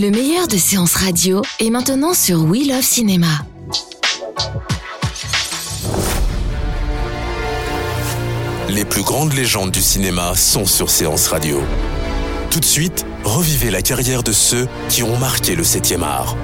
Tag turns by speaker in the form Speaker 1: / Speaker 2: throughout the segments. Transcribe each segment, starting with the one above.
Speaker 1: Le meilleur de séances radio est maintenant sur We Love Cinéma.
Speaker 2: Les plus grandes légendes du cinéma sont sur Séance Radio. Tout de suite, revivez la carrière de ceux qui ont marqué le 7e art.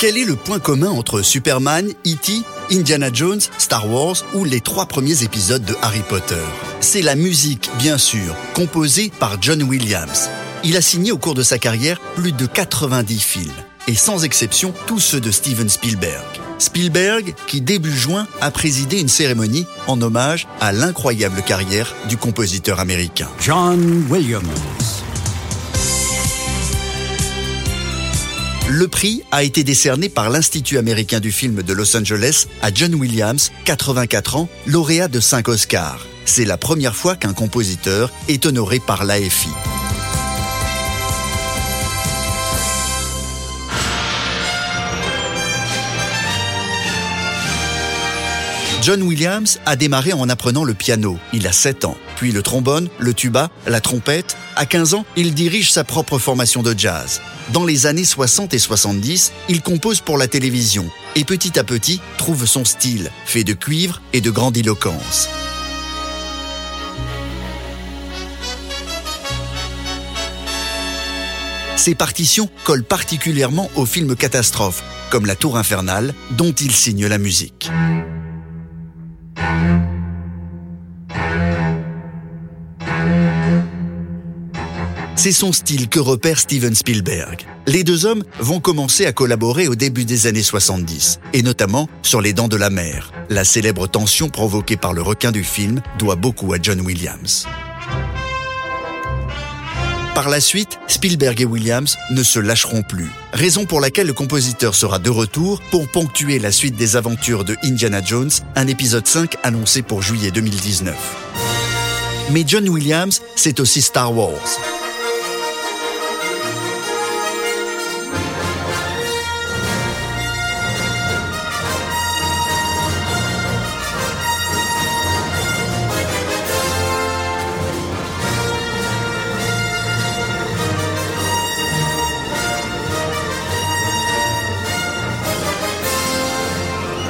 Speaker 3: Quel est le point commun entre Superman, E.T., Indiana Jones, Star Wars ou les trois premiers épisodes de Harry Potter? C'est la musique, bien sûr, composée par John Williams. Il a signé au cours de sa carrière plus de 90 films, et sans exception tous ceux de Steven Spielberg. Spielberg, qui début juin a présidé une cérémonie en hommage à l'incroyable carrière du compositeur américain.
Speaker 4: John Williams.
Speaker 3: Le prix a été décerné par l'Institut américain du film de Los Angeles à John Williams, 84 ans, lauréat de 5 Oscars. C'est la première fois qu'un compositeur est honoré par l'AFI. John Williams a démarré en apprenant le piano. Il a 7 ans. Puis le trombone, le tuba, la trompette. À 15 ans, il dirige sa propre formation de jazz. Dans les années 60 et 70, il compose pour la télévision et petit à petit trouve son style, fait de cuivre et de grandiloquence. Ses partitions collent particulièrement aux films catastrophes, comme La Tour Infernale, dont il signe la musique. C'est son style que repère Steven Spielberg. Les deux hommes vont commencer à collaborer au début des années 70, et notamment sur Les Dents de la Mer. La célèbre tension provoquée par le requin du film doit beaucoup à John Williams. Par la suite, Spielberg et Williams ne se lâcheront plus. Raison pour laquelle le compositeur sera de retour pour ponctuer la suite des aventures de Indiana Jones, un épisode 5 annoncé pour juillet 2019. Mais John Williams, c'est aussi Star Wars.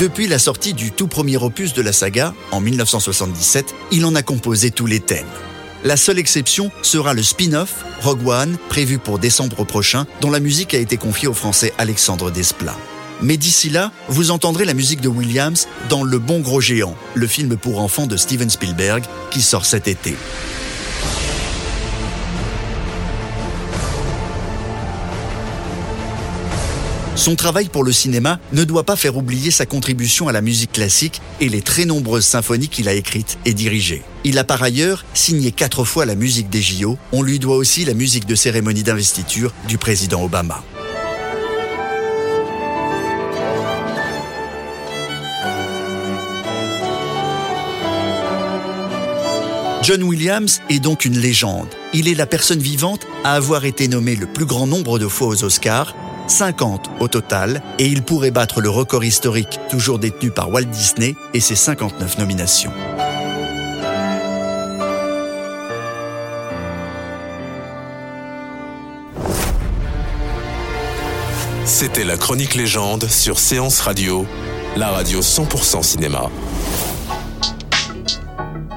Speaker 3: Depuis la sortie du tout premier opus de la saga, en 1977, il en a composé tous les thèmes. La seule exception sera le spin-off Rogue One, prévu pour décembre prochain, dont la musique a été confiée au français Alexandre Desplat. Mais d'ici là, vous entendrez la musique de Williams dans Le Bon Gros Géant, le film pour enfants de Steven Spielberg, qui sort cet été. Son travail pour le cinéma ne doit pas faire oublier sa contribution à la musique classique et les très nombreuses symphonies qu'il a écrites et dirigées. Il a par ailleurs signé quatre fois la musique des JO. On lui doit aussi la musique de cérémonie d'investiture du président Obama. John Williams est donc une légende. Il est la personne vivante à avoir été nommé le plus grand nombre de fois aux Oscars 50 au total, et il pourrait battre le record historique toujours détenu par Walt Disney et ses 59 nominations.
Speaker 2: C'était la chronique légende sur Séance Radio, la radio 100% cinéma.